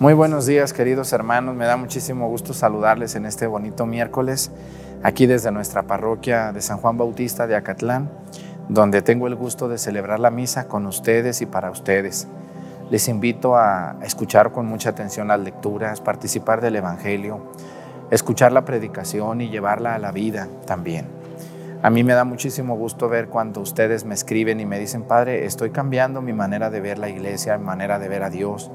Muy buenos días, queridos hermanos. Me da muchísimo gusto saludarles en este bonito miércoles, aquí desde nuestra parroquia de San Juan Bautista de Acatlán, donde tengo el gusto de celebrar la misa con ustedes y para ustedes. Les invito a escuchar con mucha atención las lecturas, participar del Evangelio, escuchar la predicación y llevarla a la vida también. A mí me da muchísimo gusto ver cuando ustedes me escriben y me dicen, Padre, estoy cambiando mi manera de ver la iglesia, mi manera de ver a Dios.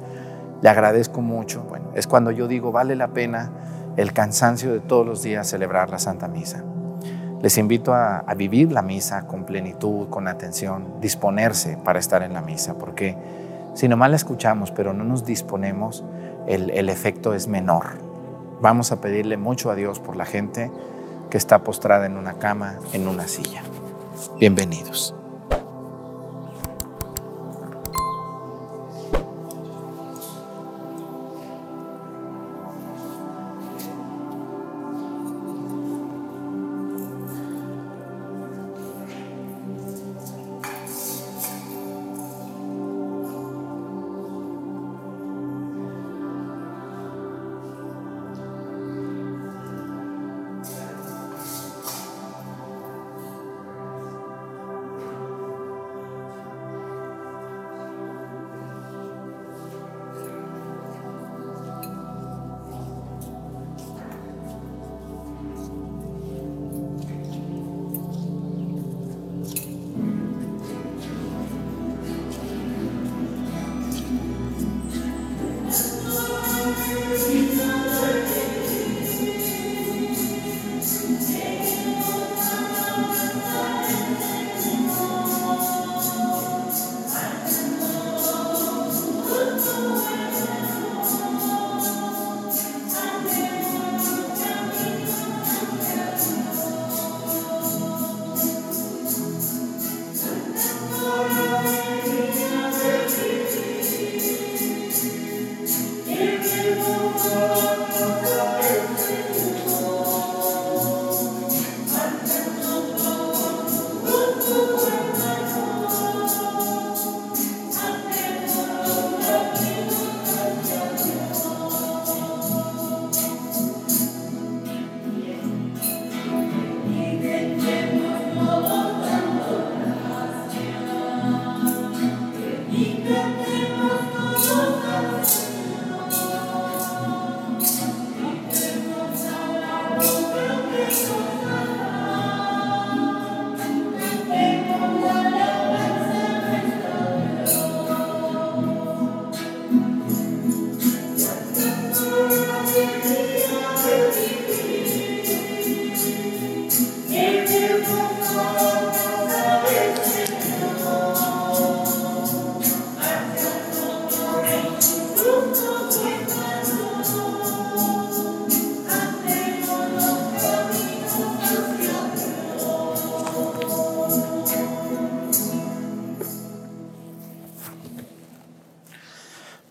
Le agradezco mucho. Es cuando yo digo, vale la pena el cansancio de todos los días celebrar la Santa Misa. Les invito a, vivir la misa con plenitud, con atención, disponerse para estar en la misa, porque si nomás la escuchamos pero no nos disponemos, el efecto es menor. Vamos a pedirle mucho a Dios por la gente que está postrada en una cama, en una silla. Bienvenidos.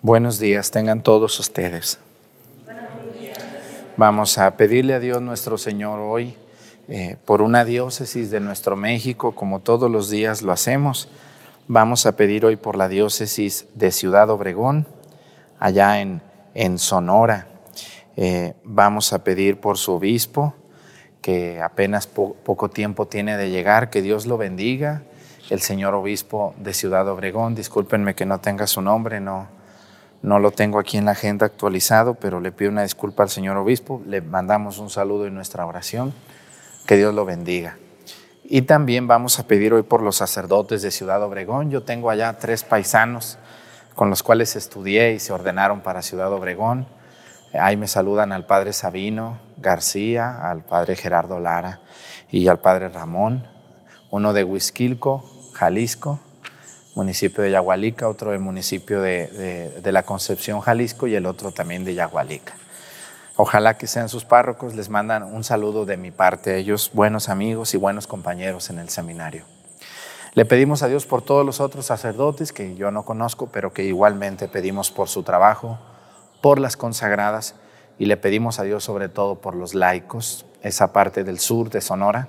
Buenos días, tengan todos ustedes. Vamos a pedirle a Dios nuestro Señor hoy eh, por una diócesis de nuestro México, como todos los días lo hacemos. Vamos a pedir hoy por la diócesis de Ciudad Obregón, allá en, en Sonora. Eh, vamos a pedir por su obispo, que apenas poco tiempo tiene de llegar, que Dios lo bendiga. El señor obispo de Ciudad Obregón, discúlpenme que no tenga su nombre, no, no lo tengo aquí en la agenda actualizado, pero le pido una disculpa al señor obispo. Le mandamos un saludo y nuestra oración. Que Dios lo bendiga. Y también vamos a pedir hoy por los sacerdotes de Ciudad Obregón. Yo tengo allá tres paisanos con los cuales estudié y se ordenaron para Ciudad Obregón. Ahí me saludan al padre Sabino García, al padre Gerardo Lara y al padre Ramón, uno de Huizquilco, Jalisco, municipio de Yagualica, otro del municipio de, la Concepción, Jalisco, y el otro también de Yagualica. Ojalá que sean sus párrocos, les mandan un saludo de mi parte, ellos buenos amigos y buenos compañeros en el seminario. Le pedimos a Dios por todos los otros sacerdotes que yo no conozco, pero que igualmente pedimos por su trabajo, por las consagradas, y le pedimos a Dios sobre todo por los laicos, esa parte del sur de Sonora,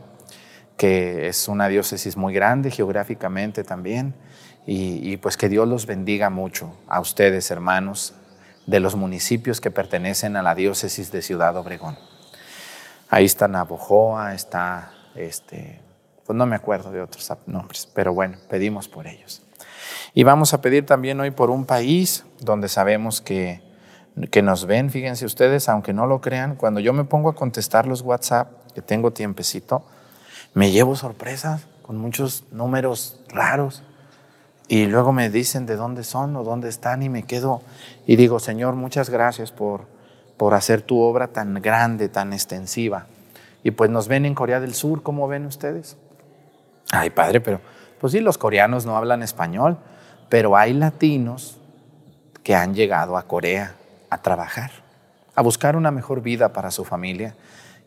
que es una diócesis muy grande geográficamente también, y, pues que Dios los bendiga mucho a ustedes, hermanos de los municipios que pertenecen a la diócesis de Ciudad Obregón. Ahí está Navojoa, está, este, pues no me acuerdo de otros nombres, pero bueno, pedimos por ellos. Y vamos a pedir también hoy por un país donde sabemos que, que nos ven, fíjense ustedes, aunque no lo crean, cuando yo me pongo a contestar los WhatsApp, que tengo tiempecito, me llevo sorpresas con muchos números raros. Y luego me dicen de dónde son o dónde están y me quedo y digo, Señor, muchas gracias por, por hacer tu obra tan grande, tan extensiva. Y pues nos ven en Corea del Sur, ¿cómo ven ustedes? Ay, padre, pero pues sí, los coreanos no hablan español, pero hay latinos que han llegado a Corea a trabajar, a buscar una mejor vida para su familia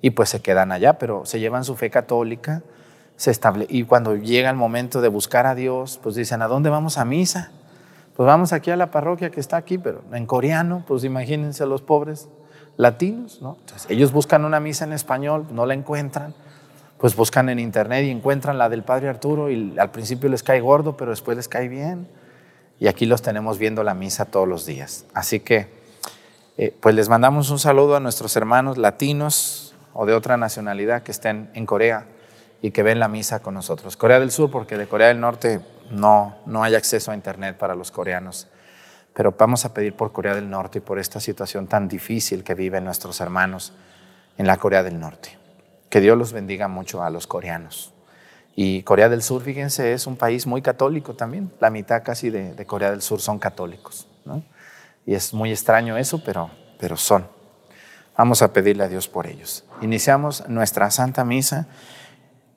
y pues se quedan allá, pero se llevan su fe católica, se estable y cuando llega el momento de buscar a Dios, pues dicen, ¿a dónde vamos a misa? Pues vamos aquí a la parroquia que está aquí, pero en coreano, pues imagínense los pobres latinos, ¿no? Entonces, ellos buscan una misa en español, no la encuentran, pues buscan en internet y encuentran la del Padre Arturo y al principio les cae gordo, pero después les cae bien. Y aquí los tenemos viendo la misa todos los días. Así que, eh, pues les mandamos un saludo a nuestros hermanos latinos, o de otra nacionalidad que estén en Corea y que ven la misa con nosotros. Corea del Sur, porque de Corea del Norte no, no hay acceso a Internet para los coreanos. Pero vamos a pedir por Corea del Norte y por esta situación tan difícil que viven nuestros hermanos en la Corea del Norte. Que Dios los bendiga mucho a los coreanos. Y Corea del Sur, fíjense, es un país muy católico también. La mitad casi de, Corea del Sur son católicos. Y es muy extraño eso, pero, pero son. Vamos a pedirle a Dios por ellos. Iniciamos nuestra Santa Misa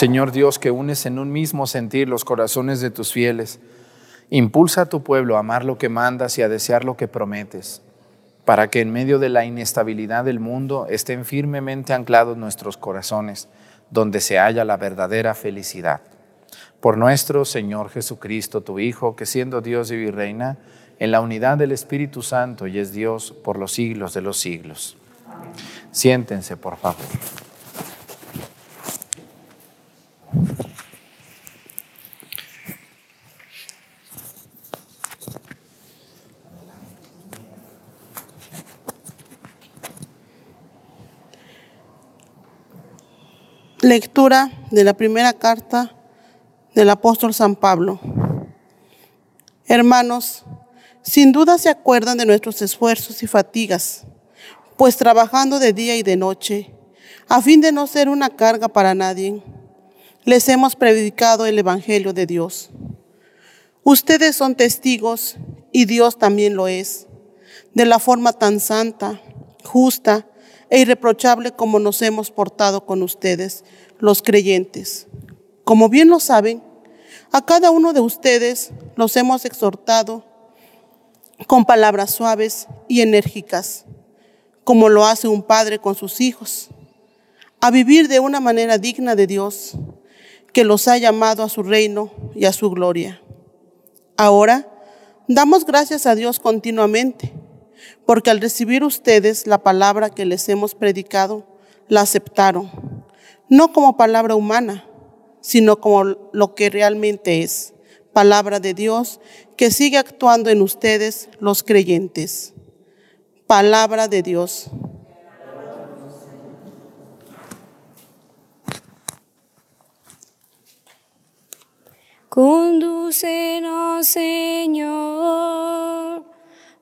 Señor Dios, que unes en un mismo sentir los corazones de tus fieles, impulsa a tu pueblo a amar lo que mandas y a desear lo que prometes, para que en medio de la inestabilidad del mundo estén firmemente anclados nuestros corazones, donde se halla la verdadera felicidad. Por nuestro Señor Jesucristo, tu Hijo, que siendo Dios y reina, en la unidad del Espíritu Santo y es Dios por los siglos de los siglos. Siéntense, por favor. Lectura de la primera carta del apóstol San Pablo. Hermanos, sin duda se acuerdan de nuestros esfuerzos y fatigas pues trabajando de día y de noche, a fin de no ser una carga para nadie, les hemos predicado el Evangelio de Dios. Ustedes son testigos, y Dios también lo es, de la forma tan santa, justa e irreprochable como nos hemos portado con ustedes, los creyentes. Como bien lo saben, a cada uno de ustedes los hemos exhortado con palabras suaves y enérgicas, como lo hace un padre con sus hijos, a vivir de una manera digna de Dios, que los ha llamado a su reino y a su gloria. Ahora, damos gracias a Dios continuamente, porque al recibir ustedes la palabra que les hemos predicado, la aceptaron, no como palabra humana, sino como lo que realmente es, palabra de Dios que sigue actuando en ustedes los creyentes. Palabra de Dios. Condúcenos, Señor,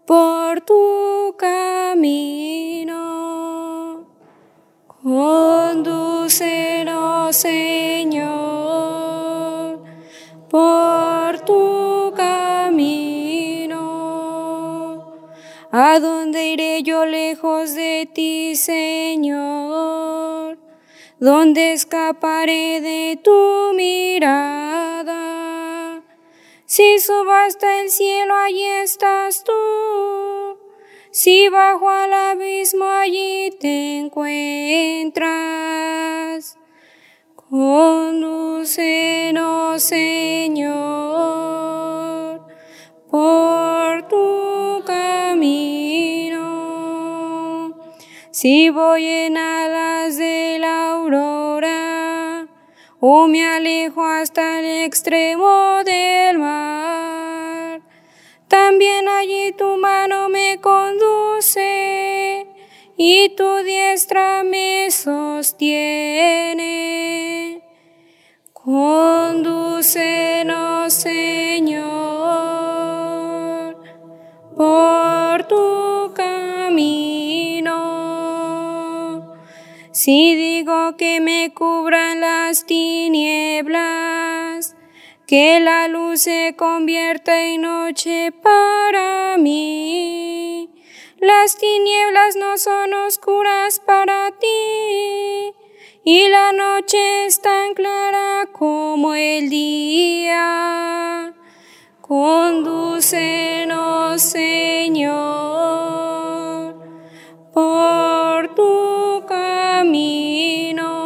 por tu camino. Condúcenos, Señor, por tu camino. ¿A dónde iré yo lejos de ti, Señor? ¿Dónde escaparé de tu mirada? Si subo hasta el cielo, allí estás tú. Si bajo al abismo, allí te encuentras. Condúcenos, Señor, por tu Si voy en alas de la aurora, o me alejo hasta el extremo del mar, también allí tu mano me conduce y tu diestra me sostiene. Condúcenos, Señor, por Si digo que me cubran las tinieblas, que la luz se convierta en noche para mí. Las tinieblas no son oscuras para ti, y la noche es tan clara como el día. Condúcenos, Señor, por tu camino.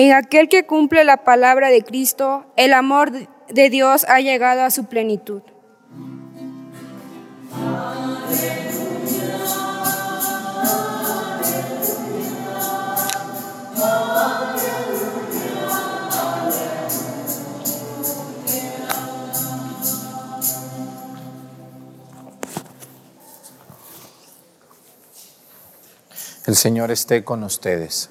En aquel que cumple la palabra de Cristo, el amor de Dios ha llegado a su plenitud. El Señor esté con ustedes.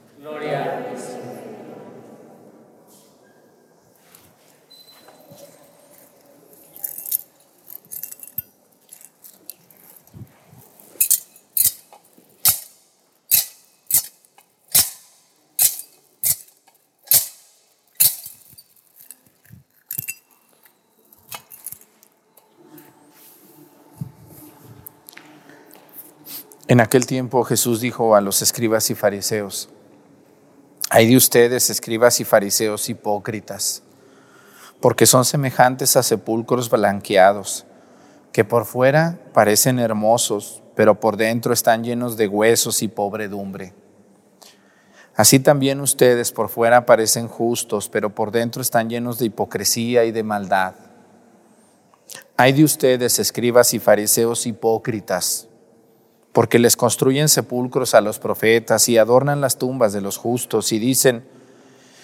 En aquel tiempo Jesús dijo a los escribas y fariseos, hay de ustedes, escribas y fariseos hipócritas, porque son semejantes a sepulcros blanqueados, que por fuera parecen hermosos, pero por dentro están llenos de huesos y pobredumbre. Así también ustedes por fuera parecen justos, pero por dentro están llenos de hipocresía y de maldad. Hay de ustedes, escribas y fariseos hipócritas, porque les construyen sepulcros a los profetas y adornan las tumbas de los justos y dicen,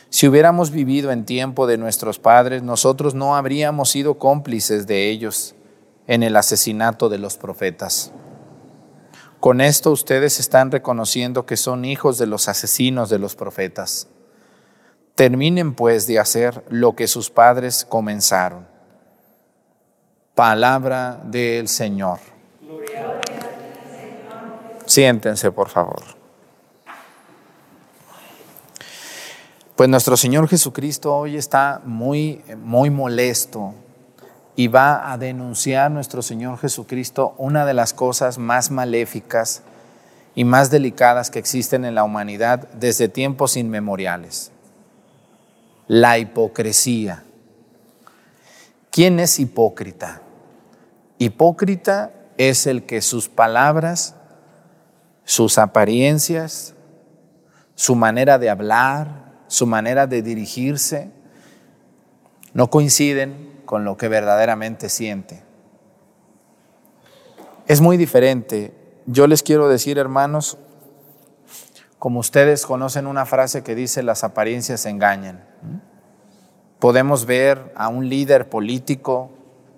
si hubiéramos vivido en tiempo de nuestros padres, nosotros no habríamos sido cómplices de ellos en el asesinato de los profetas. Con esto ustedes están reconociendo que son hijos de los asesinos de los profetas. Terminen pues de hacer lo que sus padres comenzaron. Palabra del Señor. Siéntense, por favor. Pues nuestro Señor Jesucristo hoy está muy, muy molesto y va a denunciar nuestro Señor Jesucristo una de las cosas más maléficas y más delicadas que existen en la humanidad desde tiempos inmemoriales. La hipocresía. ¿Quién es hipócrita? Hipócrita es el que sus palabras, sus apariencias, su manera de hablar, su manera de dirigirse, no coinciden con lo que verdaderamente siente. Es muy diferente. Yo les quiero decir, hermanos, como ustedes conocen una frase que dice las apariencias engañan. Podemos ver a un líder político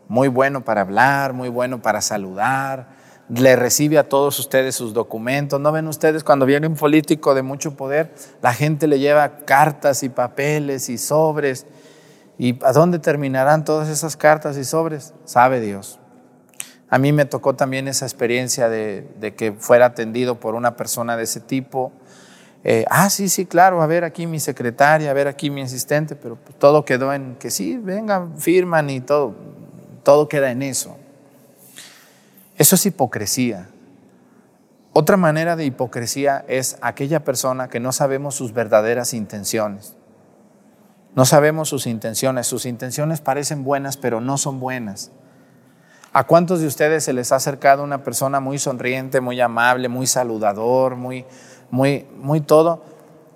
muy bueno para hablar, muy bueno para saludar, le recibe a todos ustedes sus documentos. ¿No ven ustedes cuando viene un político de mucho poder? La gente le lleva cartas y papeles y sobres ¿Y a dónde terminarán todas esas cartas y sobres? Sabe Dios. A mí me tocó también esa experiencia de, que fuera atendido por una persona de ese tipo. Eh, ah, sí, sí, claro, a ver aquí mi secretaria, a ver aquí mi asistente, pero todo quedó en que sí, vengan, firman y todo, todo queda en eso. Eso es hipocresía. Otra manera de hipocresía es aquella persona que no sabemos sus verdaderas intenciones. No sabemos sus intenciones. Sus intenciones parecen buenas, pero no son buenas. ¿A cuántos de ustedes se les ha acercado una persona muy sonriente, muy amable, muy saludador, muy, muy, muy todo?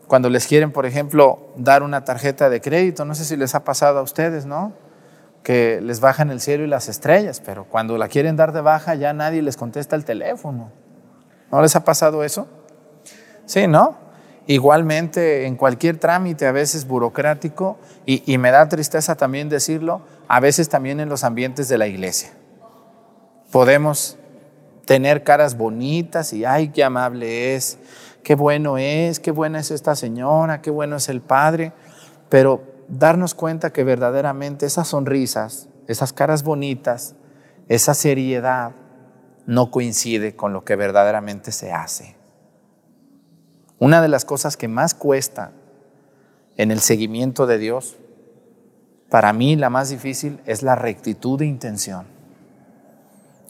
Cuando les quieren, por ejemplo, dar una tarjeta de crédito, no sé si les ha pasado a ustedes, ¿no? Que les bajan el cielo y las estrellas, pero cuando la quieren dar de baja ya nadie les contesta el teléfono. ¿No les ha pasado eso? Sí, ¿no? Igualmente, en cualquier trámite, a veces burocrático, y, me da tristeza también decirlo, a veces también en los ambientes de la iglesia. Podemos tener caras bonitas y, ay, qué amable es, qué bueno es, qué buena es esta señora, qué bueno es el Padre, pero darnos cuenta que verdaderamente esas sonrisas, esas caras bonitas, esa seriedad, no coincide con lo que verdaderamente se hace. Una de las cosas que más cuesta en el seguimiento de Dios, para mí la más difícil es la rectitud de intención.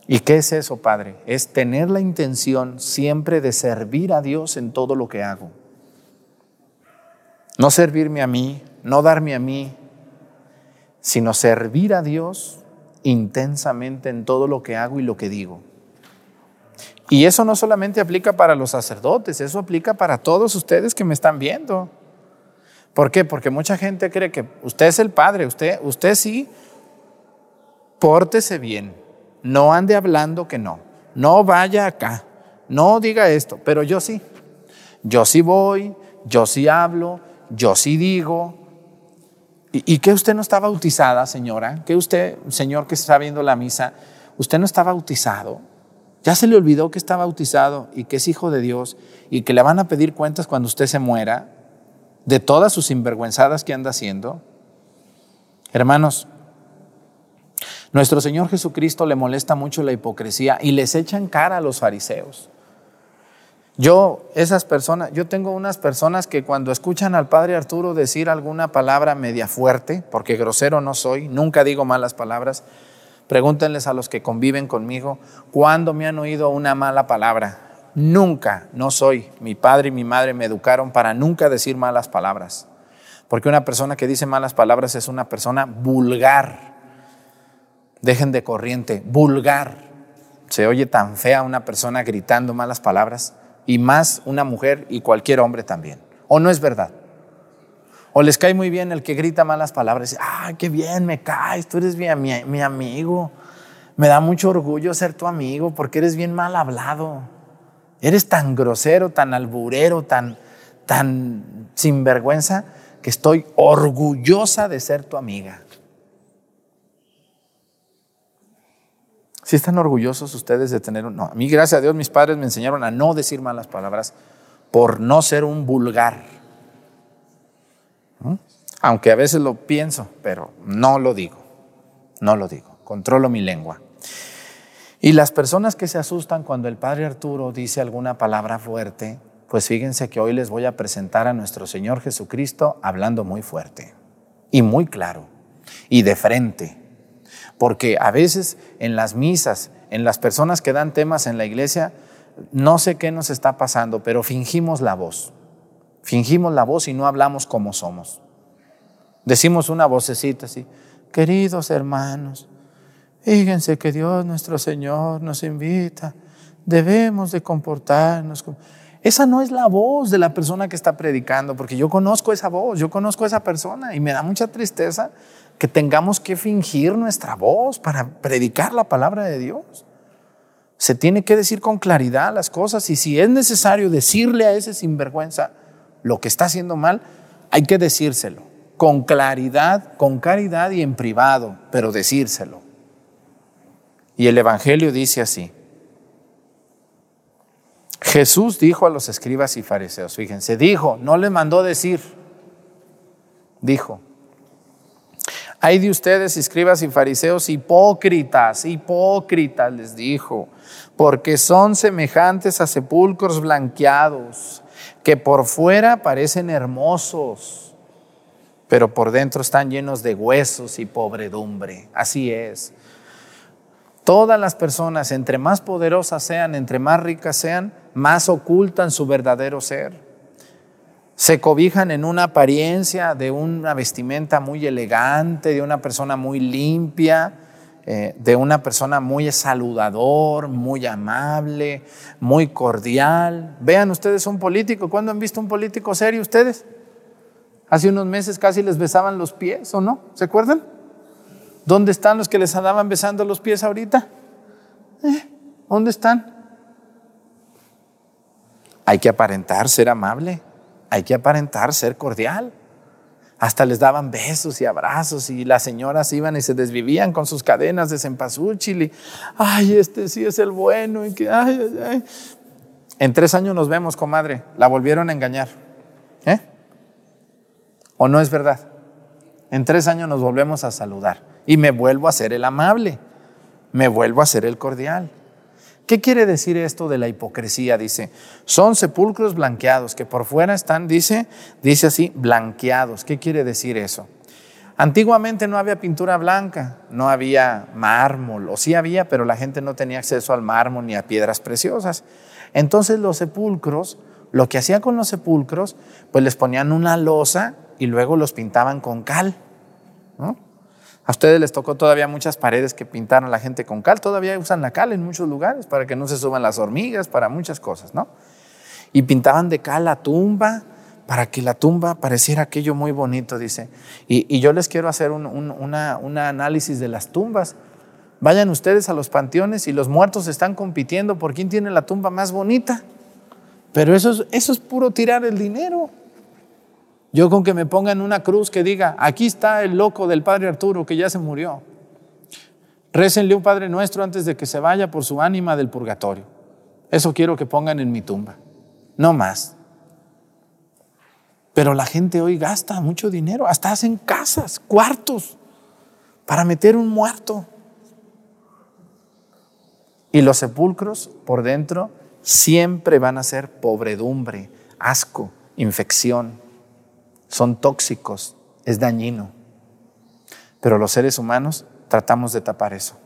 ¿Y qué es eso, Padre? Es tener la intención siempre de servir a Dios en todo lo que hago. No servirme a mí, no darme a mí, sino servir a Dios intensamente en todo lo que hago y lo que digo. Y eso no solamente aplica para los sacerdotes, eso aplica para todos ustedes que me están viendo. ¿Por qué? Porque mucha gente cree que usted es el padre, usted, usted sí, pórtese bien, no ande hablando que no, no vaya acá, no diga esto, pero yo sí, yo sí voy, yo sí hablo, yo sí digo. ¿Y, que usted no está bautizada, señora? ¿Que usted, señor que está viendo la misa, usted no está bautizado? Ya se le olvidó que está bautizado y que es hijo de Dios y que le van a pedir cuentas cuando usted se muera de todas sus sinvergüenzadas que anda haciendo. Hermanos, nuestro Señor Jesucristo le molesta mucho la hipocresía y les echan cara a los fariseos. Yo, esas personas, yo tengo unas personas que cuando escuchan al Padre Arturo decir alguna palabra media fuerte, porque grosero no soy, nunca digo malas palabras, Pregúntenles a los que conviven conmigo, ¿cuándo me han oído una mala palabra? Nunca, no soy. Mi padre y mi madre me educaron para nunca decir malas palabras. Porque una persona que dice malas palabras es una persona vulgar. Dejen de corriente, vulgar. Se oye tan fea una persona gritando malas palabras y más una mujer y cualquier hombre también. ¿O no es verdad? O les cae muy bien el que grita malas palabras. Ah, qué bien me caes, tú eres mi, mi, amigo. Me da mucho orgullo ser tu amigo porque eres bien mal hablado. Eres tan grosero, tan alburero, tan, tan sinvergüenza, que estoy orgullosa de ser tu amiga. Si están orgullosos ustedes de tener un... No, a mí, gracias a Dios, mis padres me enseñaron a no decir malas palabras por no ser un vulgar. ¿Mm? Aunque a veces lo pienso, pero no lo digo. No lo digo. Controlo mi lengua. Y las personas que se asustan cuando el padre Arturo dice alguna palabra fuerte, pues fíjense que hoy les voy a presentar a nuestro Señor Jesucristo hablando muy fuerte y muy claro y de frente. Porque a veces en las misas, en las personas que dan temas en la iglesia, no sé qué nos está pasando, pero fingimos la voz. Fingimos la voz y no hablamos como somos. Decimos una vocecita así, queridos hermanos, Fíjense que Dios nuestro Señor nos invita. Debemos de comportarnos. Esa no es la voz de la persona que está predicando, porque yo conozco esa voz, yo conozco a esa persona y me da mucha tristeza que tengamos que fingir nuestra voz para predicar la palabra de Dios. Se tiene que decir con claridad las cosas y si es necesario decirle a ese sinvergüenza lo que está haciendo mal, hay que decírselo con claridad, con caridad y en privado, pero decírselo. Y el Evangelio dice así. Jesús dijo a los escribas y fariseos, fíjense, dijo, no les mandó decir, dijo, hay de ustedes, escribas y fariseos, hipócritas, hipócritas, les dijo, porque son semejantes a sepulcros blanqueados, que por fuera parecen hermosos, pero por dentro están llenos de huesos y pobredumbre. Así es. Todas las personas, entre más poderosas sean, entre más ricas sean, más ocultan su verdadero ser. Se cobijan en una apariencia de una vestimenta muy elegante, de una persona muy limpia, eh, de una persona muy saludador, muy amable, muy cordial. Vean ustedes un político, ¿cuándo han visto un político serio ustedes? Hace unos meses casi les besaban los pies, ¿o no? ¿Se acuerdan? ¿Dónde están los que les andaban besando los pies ahorita? ¿Eh? ¿Dónde están? Hay que aparentar ser amable, hay que aparentar ser cordial. Hasta les daban besos y abrazos y las señoras iban y se desvivían con sus cadenas de cempasúchil y, ay, este sí es el bueno y que, ay, ay, En tres años nos vemos, comadre. La volvieron a engañar. ¿Eh? ¿O no es verdad? En tres años nos volvemos a saludar y me vuelvo a ser el amable, me vuelvo a ser el cordial. ¿Qué quiere decir esto de la hipocresía? Dice, son sepulcros blanqueados, que por fuera están, dice, dice así, blanqueados. ¿Qué quiere decir eso? Antiguamente no había pintura blanca, no había mármol, o sí había, pero la gente no tenía acceso al mármol ni a piedras preciosas. Entonces los sepulcros, lo que hacían con los sepulcros, pues les ponían una losa y luego los pintaban con cal. ¿no? A ustedes les tocó todavía muchas paredes que pintaron la gente con cal. Todavía usan la cal en muchos lugares para que no se suban las hormigas, para muchas cosas, ¿no? Y pintaban de cal la tumba para que la tumba pareciera aquello muy bonito, dice. Y, yo les quiero hacer un, análisis de las tumbas. Vayan ustedes a los panteones y los muertos están compitiendo por quién tiene la tumba más bonita. Pero eso eso es puro tirar el dinero. Yo con que me pongan una cruz que diga, aquí está el loco del Padre Arturo que ya se murió. Récenle un Padre Nuestro antes de que se vaya por su ánima del purgatorio. Eso quiero que pongan en mi tumba. No más. Pero la gente hoy gasta mucho dinero, hasta hacen casas, cuartos, para meter un muerto. Y los sepulcros por dentro siempre van a ser pobredumbre, asco, infección son tóxicos, es dañino. Pero los seres humanos tratamos de tapar eso.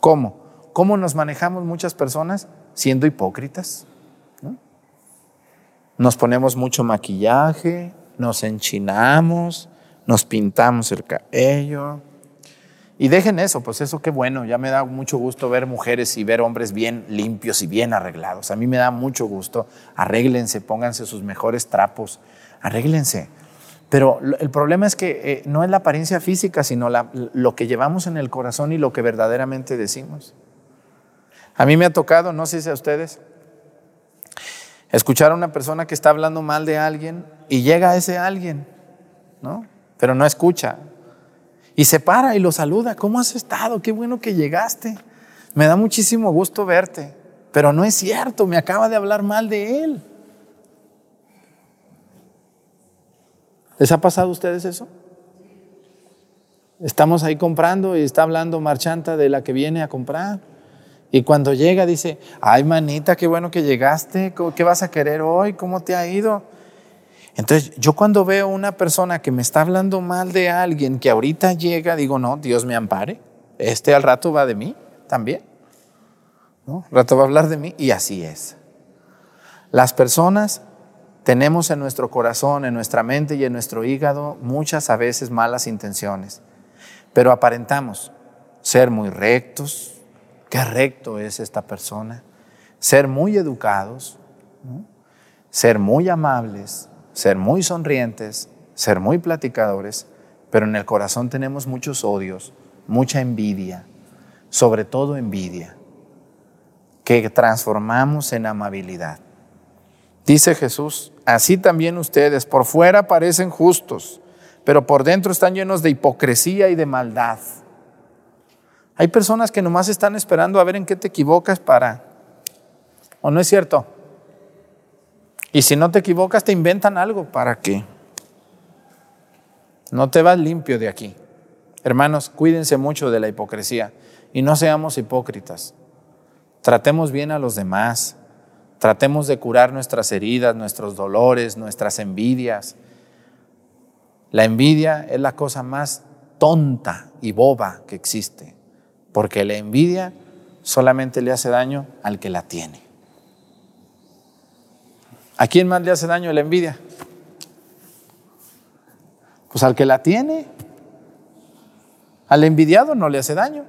¿Cómo? ¿Cómo nos manejamos muchas personas? Siendo hipócritas. Nos ponemos mucho maquillaje, nos enchinamos, nos pintamos el cabello. Y dejen eso, pues eso qué bueno, ya me da mucho gusto ver mujeres y ver hombres bien limpios y bien arreglados. A mí me da mucho gusto. Arréglense, pónganse sus mejores trapos, arréglense. Pero el problema es que eh, no es la apariencia física, sino lo que llevamos en el corazón y lo que verdaderamente decimos. A mí me ha tocado, no sé si a ustedes, Escuchar a una persona que está hablando mal de alguien y llega a ese alguien, ¿no? Pero no escucha. Y se para y lo saluda. ¿Cómo has estado? Qué bueno que llegaste. Me da muchísimo gusto verte. Pero no es cierto, me acaba de hablar mal de él. ¿Les ha pasado a ustedes eso? Estamos ahí comprando y está hablando Marchanta de la que viene a comprar. Y cuando llega dice, ay manita, qué bueno que llegaste, ¿qué vas a querer hoy? ¿Cómo te ha ido? Entonces yo cuando veo una persona que me está hablando mal de alguien que ahorita llega, digo, no, Dios me ampare, este al rato va de mí también. ¿no? Rato va a hablar de mí y así es. Las personas tenemos en nuestro corazón, en nuestra mente y en nuestro hígado muchas a veces malas intenciones, pero aparentamos ser muy rectos, qué recto es esta persona, ser muy educados, ser muy amables, ser muy sonrientes, ser muy platicadores, pero en el corazón tenemos muchos odios, mucha envidia, sobre todo envidia, que transformamos en amabilidad. Dice Jesús, así también ustedes por fuera parecen justos, pero por dentro están llenos de hipocresía y de maldad. Hay personas que nomás están esperando a ver en qué te equivocas para... ¿O no es cierto? Y si no te equivocas, te inventan algo para que no te vas limpio de aquí. Hermanos, cuídense mucho de la hipocresía y no seamos hipócritas. Tratemos bien a los demás. Tratemos de curar nuestras heridas, nuestros dolores, nuestras envidias. La envidia es la cosa más tonta y boba que existe porque la envidia solamente le hace daño al que la tiene. ¿A quién más le hace daño la envidia? Pues al que la tiene. Al envidiado no le hace daño.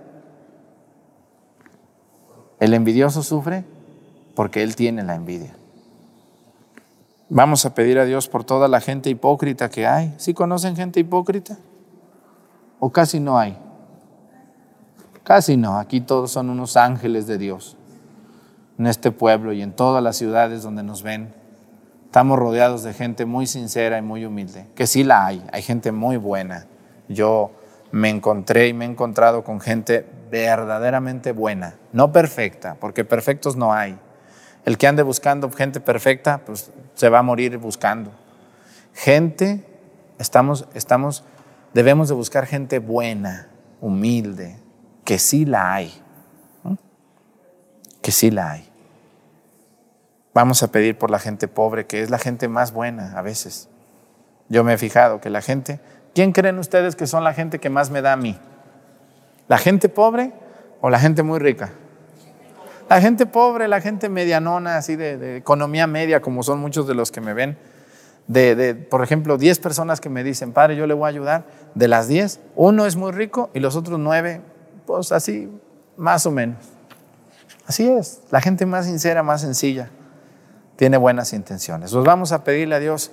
El envidioso sufre porque él tiene la envidia. Vamos a pedir a Dios por toda la gente hipócrita que hay. ¿Sí conocen gente hipócrita? ¿O casi no hay? Casi no, aquí todos son unos ángeles de Dios. En este pueblo y en todas las ciudades donde nos ven, estamos rodeados de gente muy sincera y muy humilde, que sí la hay, hay gente muy buena. Yo me encontré y me he encontrado con gente verdaderamente buena, no perfecta, porque perfectos no hay. El que ande buscando gente perfecta, pues se va a morir buscando. Gente, estamos, estamos, debemos de buscar gente buena, humilde, que sí la hay, que sí la hay. Vamos a pedir por la gente pobre, que es la gente más buena a veces. Yo me he fijado que la gente, ¿quién creen ustedes que son la gente que más me da a mí? ¿La gente pobre o la gente muy rica? La gente pobre, la gente medianona, así de, economía media, como son muchos de los que me ven. De, de, por ejemplo, 10 personas que me dicen, padre, yo le voy a ayudar. De las 10, uno es muy rico y los otros 9 pues así, más o menos. Así es, la gente más sincera, más sencilla, tiene buenas intenciones. Pues vamos a pedirle a Dios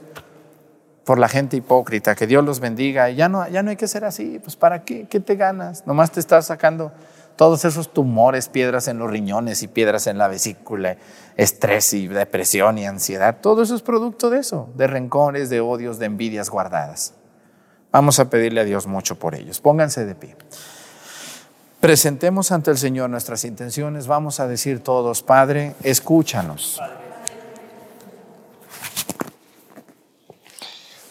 por la gente hipócrita, que Dios los bendiga. Y ya no, ya no hay que ser así, pues ¿para qué? ¿Qué te ganas? Nomás te estás sacando todos esos tumores, piedras en los riñones y piedras en la vesícula, estrés y depresión y ansiedad. Todo eso es producto de eso, de rencores, de odios, de envidias guardadas. Vamos a pedirle a Dios mucho por ellos. Pónganse de pie. Presentemos ante el Señor nuestras intenciones. Vamos a decir todos, Padre, escúchanos.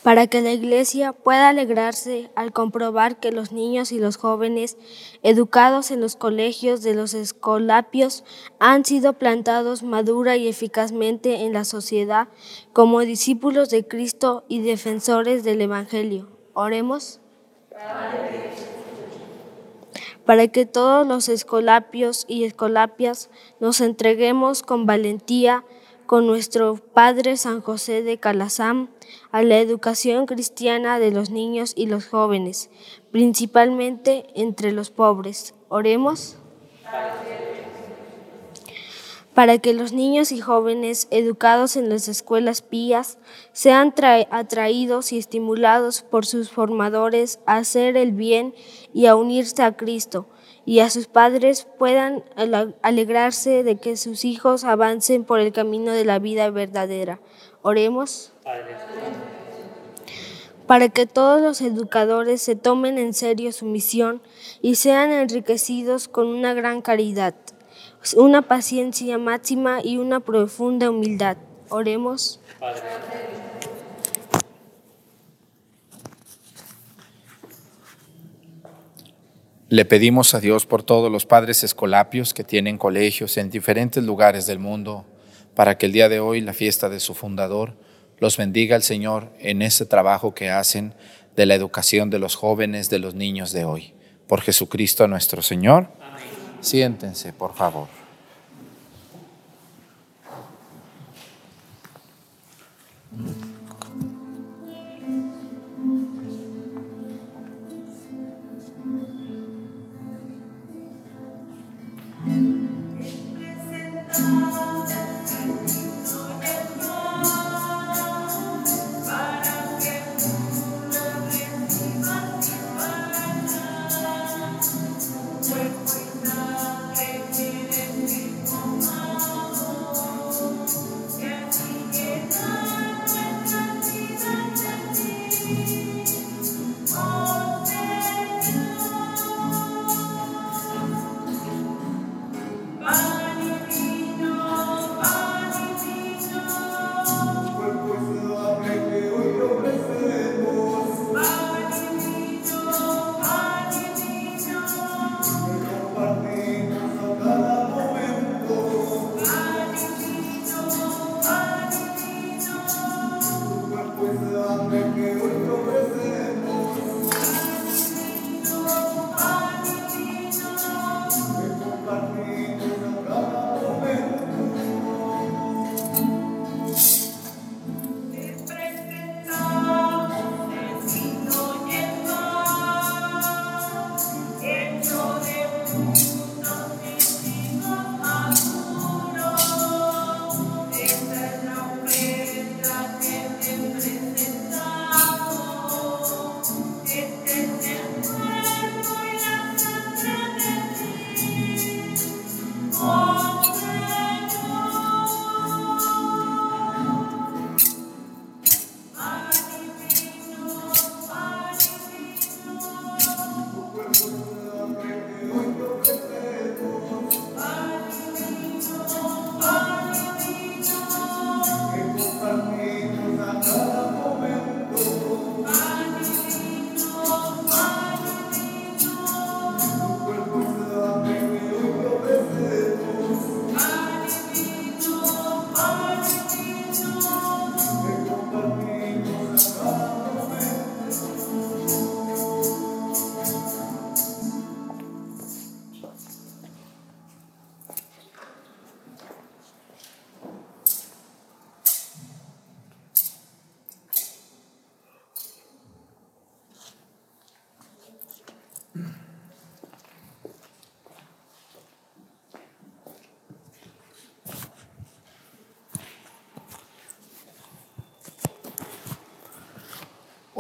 Para que la Iglesia pueda alegrarse al comprobar que los niños y los jóvenes educados en los colegios de los escolapios han sido plantados madura y eficazmente en la sociedad como discípulos de Cristo y defensores del Evangelio. Oremos. Para que todos los escolapios y escolapias nos entreguemos con valentía con nuestro Padre San José de Calazán a la educación cristiana de los niños y los jóvenes, principalmente entre los pobres. Oremos para que los niños y jóvenes educados en las escuelas pías sean atraídos y estimulados por sus formadores a hacer el bien y a unirse a Cristo, y a sus padres puedan alegrarse de que sus hijos avancen por el camino de la vida verdadera. Oremos. Para que todos los educadores se tomen en serio su misión y sean enriquecidos con una gran caridad, una paciencia máxima y una profunda humildad. Oremos. Le pedimos a Dios por todos los padres escolapios que tienen colegios en diferentes lugares del mundo, para que el día de hoy, la fiesta de su fundador, los bendiga el Señor en ese trabajo que hacen de la educación de los jóvenes, de los niños de hoy. Por Jesucristo nuestro Señor. Siéntense, por favor.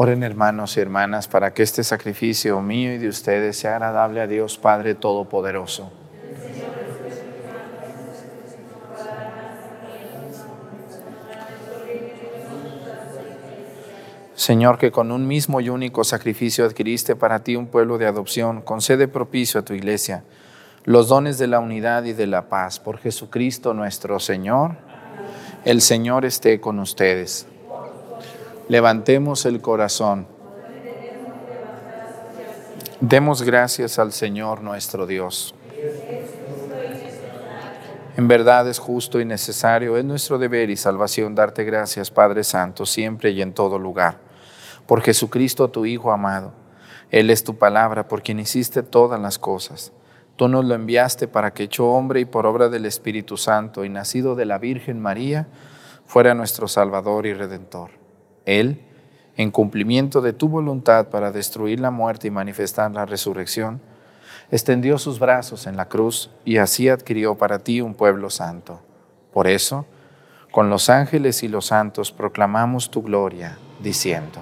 Oren hermanos y hermanas para que este sacrificio mío y de ustedes sea agradable a Dios Padre Todopoderoso. Señor, que con un mismo y único sacrificio adquiriste para ti un pueblo de adopción, concede propicio a tu iglesia los dones de la unidad y de la paz. Por Jesucristo nuestro Señor, el Señor esté con ustedes. Levantemos el corazón. Demos gracias al Señor nuestro Dios. En verdad es justo y necesario, es nuestro deber y salvación darte gracias, Padre Santo, siempre y en todo lugar. Por Jesucristo, tu Hijo amado. Él es tu palabra, por quien hiciste todas las cosas. Tú nos lo enviaste para que hecho hombre y por obra del Espíritu Santo y nacido de la Virgen María, fuera nuestro Salvador y Redentor. Él, en cumplimiento de tu voluntad para destruir la muerte y manifestar la resurrección, extendió sus brazos en la cruz y así adquirió para ti un pueblo santo. Por eso, con los ángeles y los santos proclamamos tu gloria, diciendo,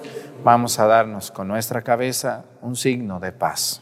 vamos a darnos con nuestra cabeza un signo de paz.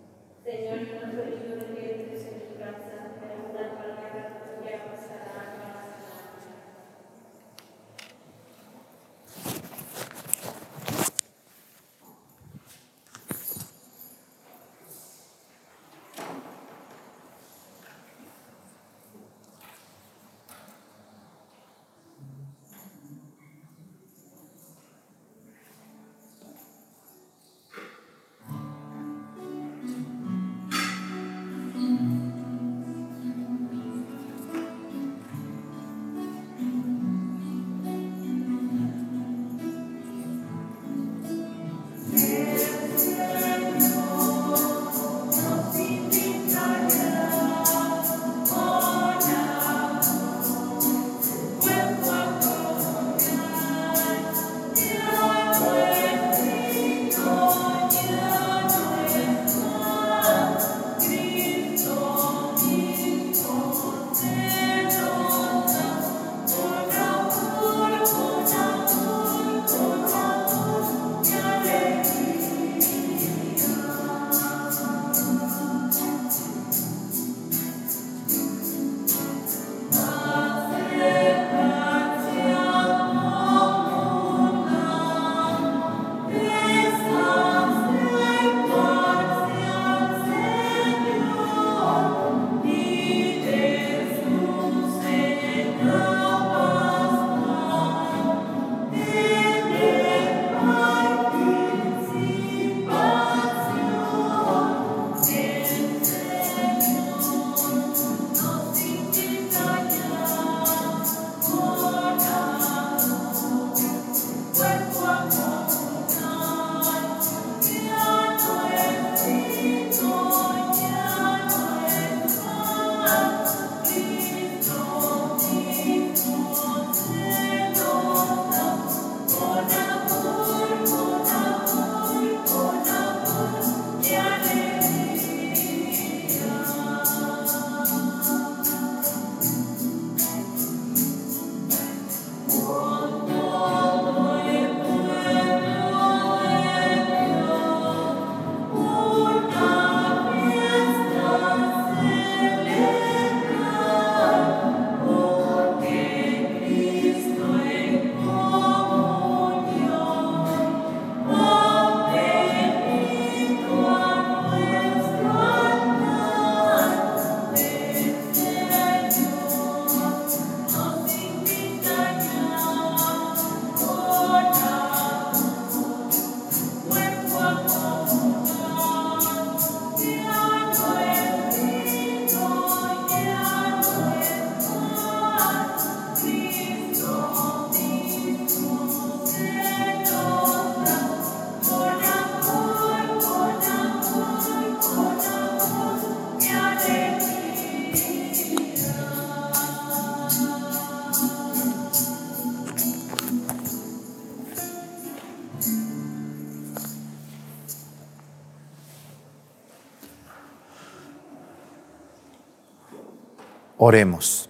Oremos.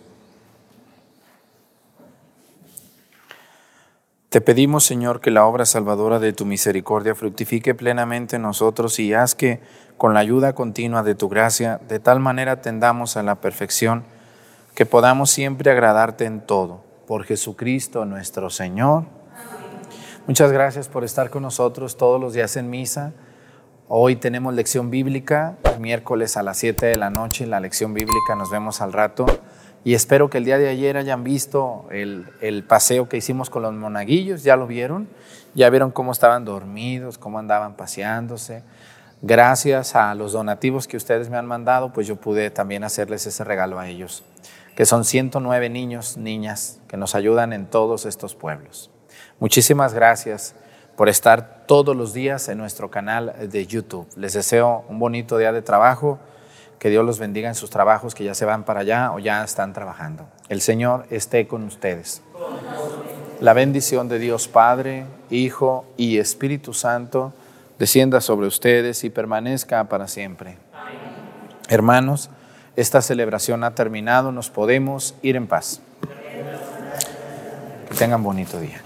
Te pedimos, Señor, que la obra salvadora de tu misericordia fructifique plenamente en nosotros y haz que, con la ayuda continua de tu gracia, de tal manera tendamos a la perfección que podamos siempre agradarte en todo. Por Jesucristo nuestro Señor. Muchas gracias por estar con nosotros todos los días en misa. Hoy tenemos lección bíblica, miércoles a las 7 de la noche, la lección bíblica, nos vemos al rato. Y espero que el día de ayer hayan visto el, el, paseo que hicimos con los monaguillos, ya lo vieron, ya vieron cómo estaban dormidos, cómo andaban paseándose. Gracias a los donativos que ustedes me han mandado, pues yo pude también hacerles ese regalo a ellos, que son 109 niños, niñas, que nos ayudan en todos estos pueblos. Muchísimas gracias por estar todos los días en nuestro canal de YouTube. Les deseo un bonito día de trabajo, que Dios los bendiga en sus trabajos, que ya se van para allá o ya están trabajando. El Señor esté con ustedes. La bendición de Dios Padre, Hijo y Espíritu Santo descienda sobre ustedes y permanezca para siempre. Hermanos, esta celebración ha terminado, nos podemos ir en paz. tengan bonito día.